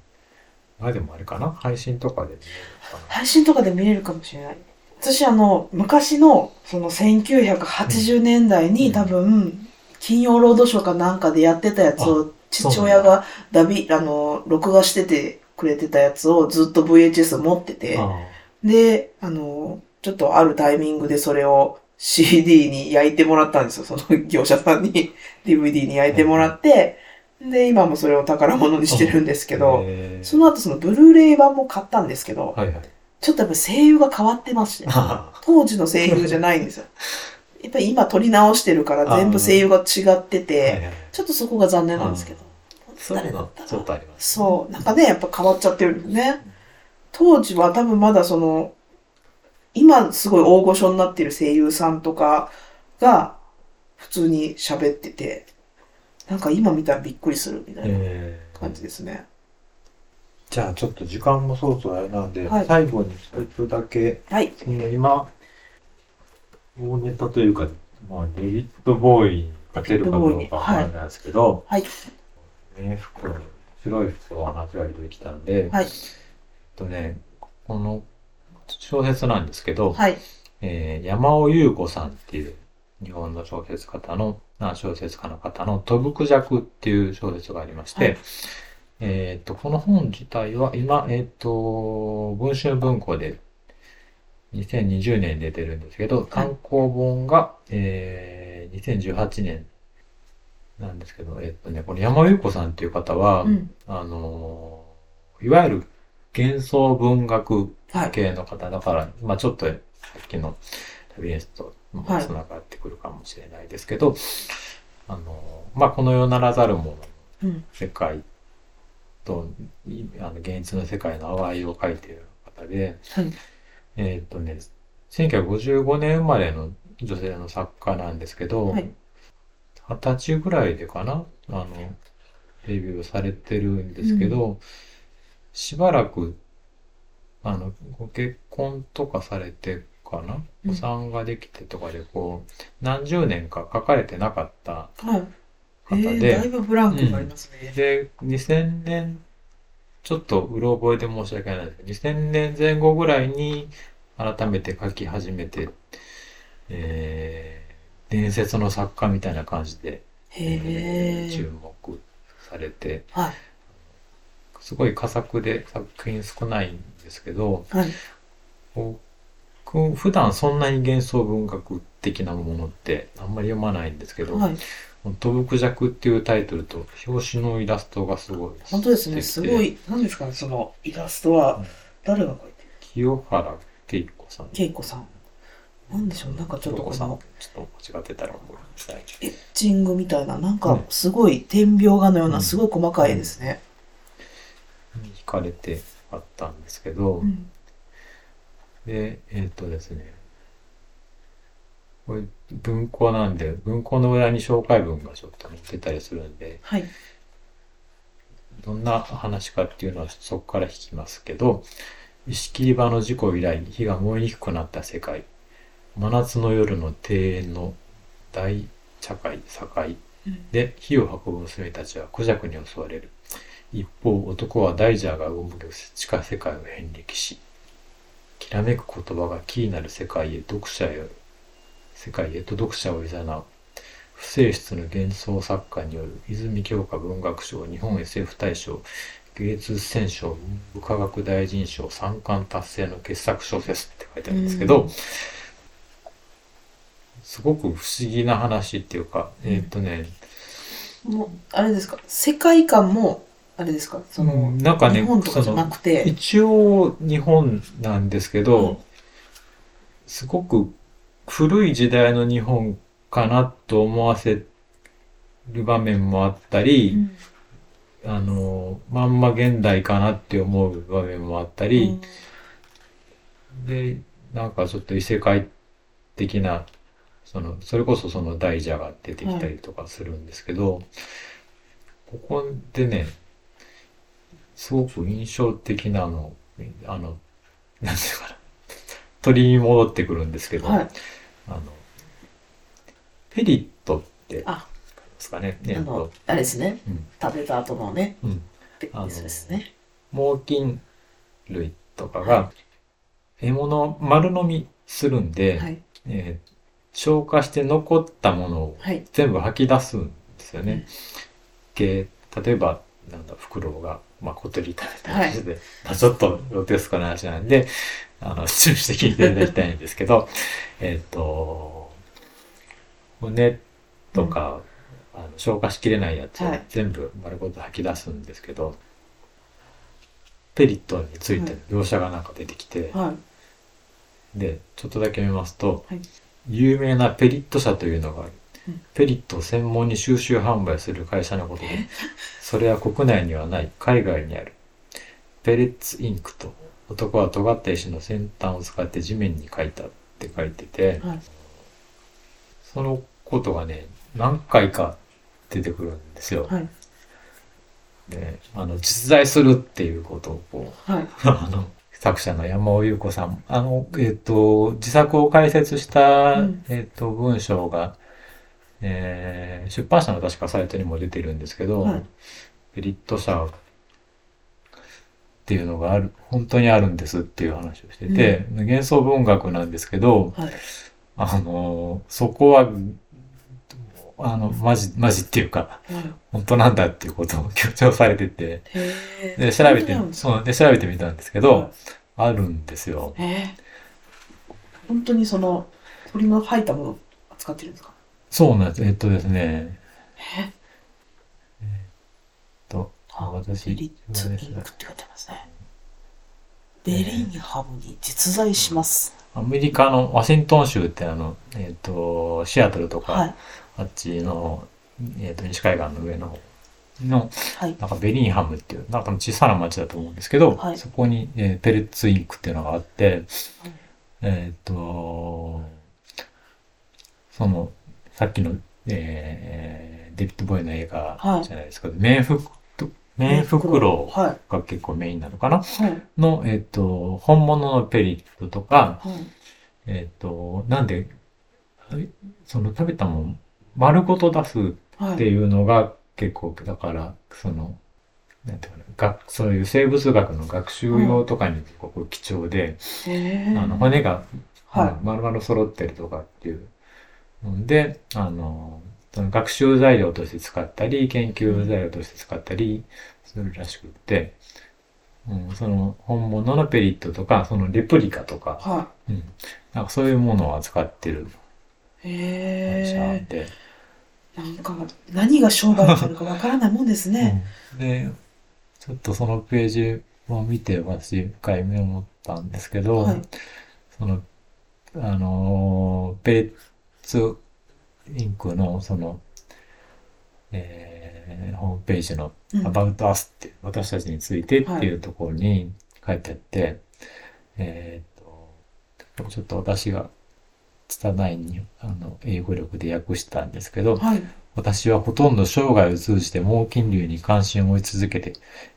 まあでもあれかな？配信とかで見れるのかな？配信とかで見れるかもしれない。私、あの、昔の、その1980年代に、うん多分、金曜ロードショーかなんかでやってたやつを、父親がダビ、あの、録画しててくれてたやつをずっと VHS 持ってて、あで、あの、ちょっとあるタイミングでそれを CD に焼いてもらったんですよ。その業者さんに DVD に焼いてもらって、で、今もそれを宝物にしてるんですけど、えーその後そのブルーレイ版も買ったんですけど、はいはい。ちょっとやっぱ声優が変わってまして、あ当時の声優じゃないんですよ。やっぱり今撮り直してるから全部声優が違ってて、ちょっとそこが残念なんですけど。誰だったらちょっとあります。そう、なんかね、やっぱ変わっちゃってるんですね。当時は多分まだその、今すごい大御所になってる声優さんとかが普通に喋ってて、なんか今見たらびっくりするみたいなえー感じですね。じゃあちょっと時間もそろそろあれなんで、はい最後に一つだけ、はい。今、大ネタというか、まあ、デビッド・ボーイに勝てるかどうかわからないですけど、はい。ね、服、白い服を話が出てきたんで、はいえっとね、この小説なんですけど、はい。えー山尾優子さんっていう日本の小説家の、あ小説家の方の飛ぶクジャクっていう小説がありまして、はいえっと、この本自体は今、えっと、文春文庫で2020年に出てるんですけど、単行本が、えー、2018年なんですけど、えっとね、この山尾優子さんっていう方は、うん。あのーいわゆる幻想文学はい。系の方だから、まあちょっとさっきのラビリンスともはいつながってくるかもしれないですけど、あの、まあこの世ならざるもののうん。世界と、いあの現実の世界の淡いを描いている方で、はい。えーっとね、1955年生まれの女性の作家なんですけど、はい。二十歳ぐらいでかなあの、デビューされてるんですけど、しばらく、あの、ご結婚とかされてかな？うんお産ができてとかで、こう、何十年か書かれてなかったはい。え方ー、で、だいぶブランクがありますね。で、2000年、ちょっとうろ覚えで申し訳ないですけど、2000年前後ぐらいに改めて書き始めて、えー、伝説の作家みたいな感じで、へえ。注目されて、はい。すごい佳作で作品少ないんですけど、はい。僕、普段そんなに幻想文学的なものってあんまり読まないんですけど、はい。飛ぶクジャクっていうタイトルと表紙のイラストがすごい。本当ですね。すご。い、なんですか？ね、そのイラストは、誰が描いてる？清原恵子さん。恵子さん。なんでしょう、なんかちょっとこさんの、ちょっと間違ってたらごめんなさい。エッチングみたいな、なんかうんすごい点描画のよううなんすごい細かい絵ですね。に惹かれてあったんですけど、うん。で、えっ、とですね、これ文庫なんで、文庫の裏に紹介文がちょっと載ってたりするんで、はい。どんな話かっていうのはそこから引きますけど、石切り場の事故以来、火が燃えにくくなった世界。真夏の夜の庭園の大茶会、境うんで火を運ぶ娘たちはクジャクに襲われる。一方、男は大ジャーが生む地下世界を遍歴し、きらめく言葉がキーなる世界へ読者へ、世界へと読者を誘う。不正室の幻想作家による泉鏡花文学賞、日本 SF 大賞、芸術選奨、文部科学大臣賞、三冠達成の傑作小説って書いてあるんですけど、うんすごく不思議な話っていうか、えーっとね、もう、あれですか、世界観も、あれですか、その、うんなんかね日本とかじゃなくて、一応日本なんですけど、うん。すごく古い時代の日本かなと思わせる場面もあったり、うん。あの、まんま現代かなって思う場面もあったり、で、なんかちょっと異世界的な、その、それこそその大蛇が出てきたりとかするんですけど、ここでね、すごく印象的なの、あの、なんていうかな、鳥に戻ってくるんですけど、はい。あの、ペリットって、あですかね、えっとあの、あれですね、うん、食べた後のね、うん。ペッスですね。猛禽類とかが、獲物を丸飲みするんで、はい。えー消化して残ったものをはい。全部吐き出すんですようんね。で例えば、なんだ、フクロウが、まあ、小鳥食べたりして、まあ、ちょっとロテスコな話なんで、あの、注意して聞いていただきたいんですけど、えっと、骨とか、あの消化しきれないやつをはい全部丸ごと吐き出すんですけど、ペリットについての描写がなんか出てきて、はい。で、ちょっとだけ見ますと、はい有名なペリット社というのがある。うんペリットを専門に収集販売する会社のことで、それは国内にはない、海外にある。ペレッツインクと、男は尖った石の先端を使って地面に書いたって書いてて、はい。そのことがね、何回か出てくるんですよ。はい。で、あの、実在するっていうことをこう、はい。あの、作者の山尾優子さん、あの、えっ、と、自作を解説した、うんえっ、と、文章が、えー出版社の確かサイトにも出てるんですけど、はい。ペリット社っていうのがある、本当にあるんですっていう話をしてて、幻想文学なんですけど、はい。あの、そこは、あの、マジ、マジっていうか、はい。本当なんだっていうことを強調されてて、で、調べてそう、で、調べてみたんですけど、はい。あるんですよ。本当にその、鳥の吐いたものを扱ってるんですか？そうなんです。えっとですね、え？と、あ私、ベリッツインクって書いてますね。ベリンハムに実在します。アメリカのワシントン州ってあの、えっと、シアトルとか、はい。あっちの、えっと、西海岸の上の方の、はい。なんかベリンハムっていう、なんか小さな町だと思うんですけど、はいそこに、えーペレッツインクっていうのがあって、はいえっ、と、その、さっきの、えー、デビッド・ボーイの映画はいじゃないですか、メンフク、メンフクロウはい。が結構メインなのかな？はい。の、えっ、と、本物のペリットとか、はい。えっ、と、なんで、その食べたもん丸ごと出すはい。っていうのが結構、だから、その、なんていうかな、学そういう生物学の学習用とかに結構貴重で、へーあの、骨が、は丸々揃ってるとかっていうので、あの、その学習材料として使ったり、研究材料として使ったりするらしくって、うん、その本物のペリットとか、そのレプリカとか、い。はうん、なんかそういうものを扱ってるい。会社へで、え。なんか、何が商売になるかわからないもんですね。うんで、ちょっとそのページを見て私、一回目思ったんですけど、はいその、あのー、ペレッツインクの、その、えーホームページのうん。About Us って、私たちについてっていうところに、書いてあって、えーっと、ちょっと私が拙いに、あの、英語力で訳したんですけど、はい。私はほとんど生涯を通じて猛禽類に関心を持ち続けて、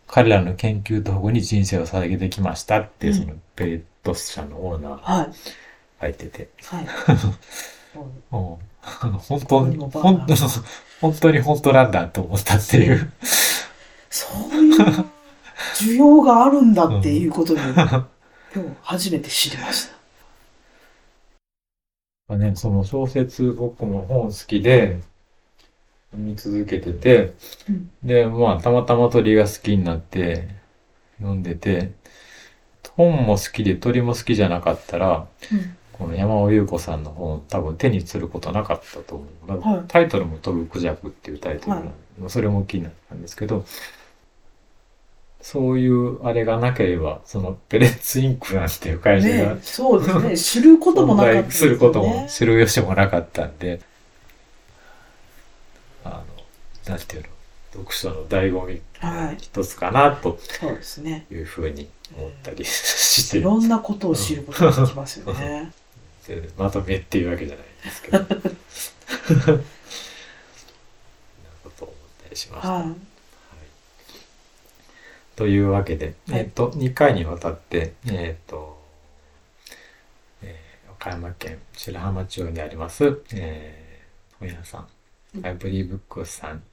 彼らの研究と保護に人生を捧げてきましたって、うん。そのペレット社のオーナーがはい。書いてて、はい。も うあの 本当に、本当本当に本当なんだと思ったっていう。そういう需要があるんだっていうことに、今日初めて知りました。ね、その小説僕も本好きで見続けてて、うんで、まあたまたま鳥が好きになって読んでて、本も好きで鳥も好きじゃなかったら、うんこの山尾優子さんの本多分手にすることなかったと思う。まあはいタイトルも飛ぶクジャクっていうタイトルなはいの、それも気になったんですけど、そういうあれがなければ、そのペレッツインクなんていう会社がねそうですね。知ることも存なかったね。在することも知る由もなかったんで、あの、なんていうの、読書の醍醐味はい。一つかなとそうですね。いうふうに思ったりしていろんなことを知ることができますよね。でまとめっていうわけじゃないんですけど。なことを思ったりしました。ははいというわけで、はいえっ、と、2回にわたって、えっ、と、えー岡山県白浜町にあります、えー本屋さん、うんアイブリーブックスさん、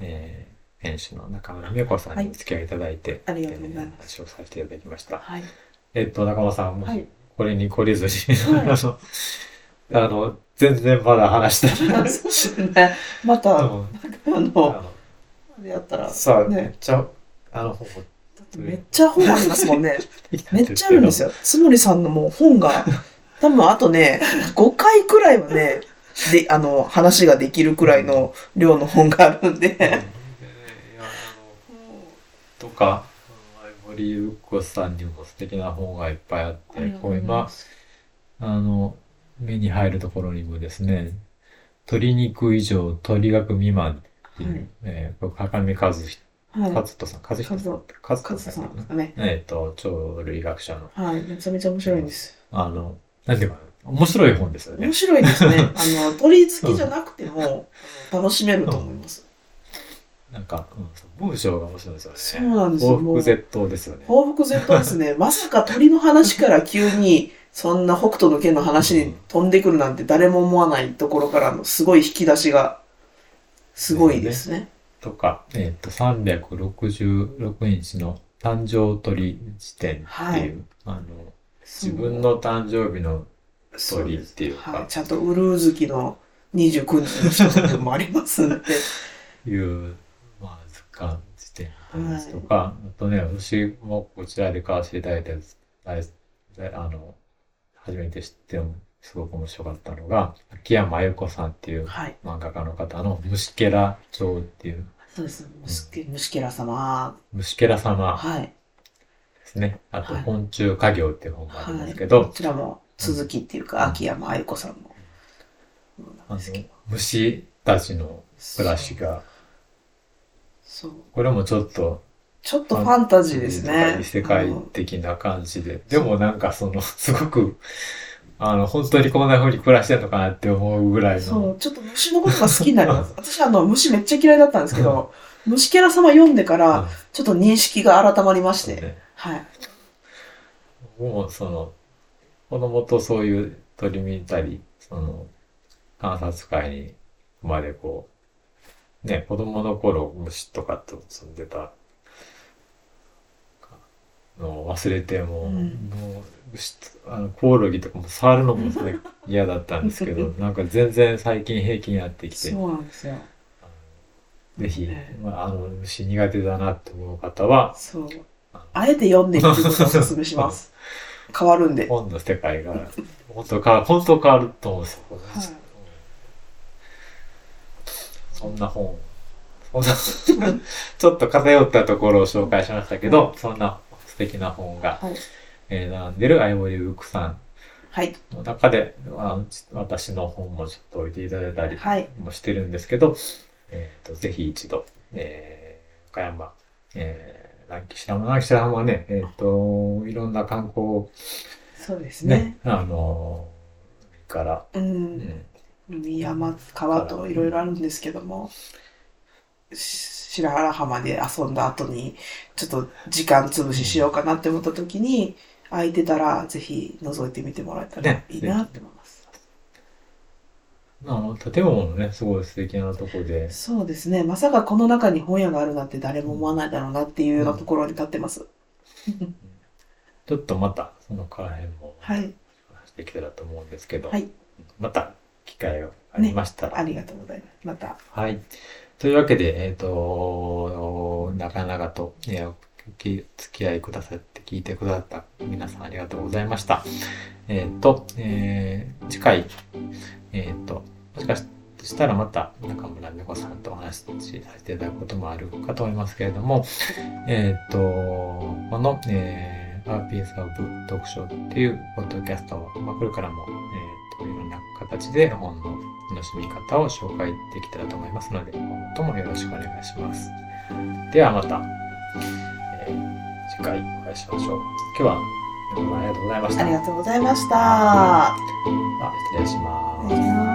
えー店主の中村美子さんにお付き合いいただいて、ありがとうございまえー話をさせていただきました。はい。えっ、と、中村さん、もしはい。これに懲りずに、はいあの、あの、全然まだ話してない。そうですね。また、あうんの、やったら、さあ、めっね、ちゃ、あの、本めっちゃ本ありますもんね。めっちゃあるんですよ。よ。つもりさんのもう本が、多分あとね、5回くらいはね、で、あの、話ができるくらいの量の本があるんで。うんとか、アイボリーウッコさんにも素敵な本がいっぱいあって、こう今、あの、目に入るところにもですね、鶏肉以上、鶏学未満っていう、はいえー高見和人、はい。和人さん、和人さん、和カ人ズさんですかね。えっ、と、鳥類学者の、はい。めちゃめちゃ面白いんです。あの、なんていうかな、面白い本ですよね面。白いですね。あの、鳥好きじゃなくても、楽しめると思います。なんか、文章が面白いですよね。そうなんですよ報復絶倒ですよね。報復絶倒ですね。まさか鳥の話から急に、そんな北斗の剣の話に飛んでくるなんて誰も思わないところからのすごい引き出しが、すごいですね。とか、えっ、と、366インチの誕生鳥辞典っていう、はいあの、自分の誕生日の鳥っていうか、はい。ちゃんとウルー月の29日の人もありますんで。いう、まあ、図鑑辞典ですとか、あとね、私もこちらで買わせていただいたやつ、あの、初めて知ってすごく面白かったのが、秋山由子さんっていうはい。漫画家の方の虫けら帳っていう、そうです。虫け虫けら様。虫けら様はい。ですね。あと、はい昆虫家業っていう本があるんはい。ですけどこ、ちらも続きっていうか、うん秋山愛子さんの。あの虫たちの暮らしが、そう。これもちょっと、ちょっとファンタジーですね。異世界的な感じで、でもなんかその、すごく、あの、本当にこんな風に暮らしてんのかなって思うぐらいの、そう、ちょっと虫のことが好きになります。私あの、虫めっちゃ嫌いだったんですけど、虫けら様読んでから、うんちょっと認識が改まりまして。ねはい。もうその、子供とそういう鳥見たり、その、観察会にまでこう、ね、子供の頃虫とかと住んでたのを忘れて、もう、うんもう、虫とあの、コオロギとかも触るのも 嫌だったんですけど、なんか全然最近平気になってきて、そうなんですよ。ぜひね、まあ、あの、虫苦手だなって思う方は、そうあえて読んでみることをお勧めします。変わるんで。本の世界が、本当か、本当変わると思うんですよ。はいそんな本、ちょっと偏ったところを紹介しましたけど、そんな素敵な本が、はい。えー並んでるアイボリーブックさんはい。の中で、あ私の本もちょっと置いていただいたりはい。もしてるんですけど、えーとぜひ一度、えー岡山、えー南紀白浜、南紀白浜はね、えっ、と、いろんな観光、そうですね。ね、あの、から、う。うんん、海山、川といろいろあるんですけども、し白原浜で遊んだ後に、ちょっと時間潰ししようかなって思った時に、空いてたら、ぜひ覗いてみてもらえたらねいいなって思います。あの、建物もね、すごい素敵なとこで、そうですね。まさかこの中に本屋があるなんて誰も思わないだろうなっていうようなところに立ってます。ちょっとまた、そのから辺も、はい。話できたらと思うんですけど、はい。また、機会がありましたら、ありがとうございます。また。はい。というわけで、えっ、と、長々と、えーお付き合いくださって聞いてくださった皆さんありがとうございました。えっ、と、えー次回、えっ、と、もしかしたらまた中村美子さんとお話しさせていただくこともあるかと思いますけれども、えっ、と、この、えー、Our Piece of 読書っていうポッドキャストを、まあ、これからも、えっ、と、いろんな形で本の楽しみ方を紹介できたらと思いますので、今後ともよろしくお願いします。ではまた、えー次回お会いしましょう。今日はどうもありがとうございました。ありがとうございました。ます失礼します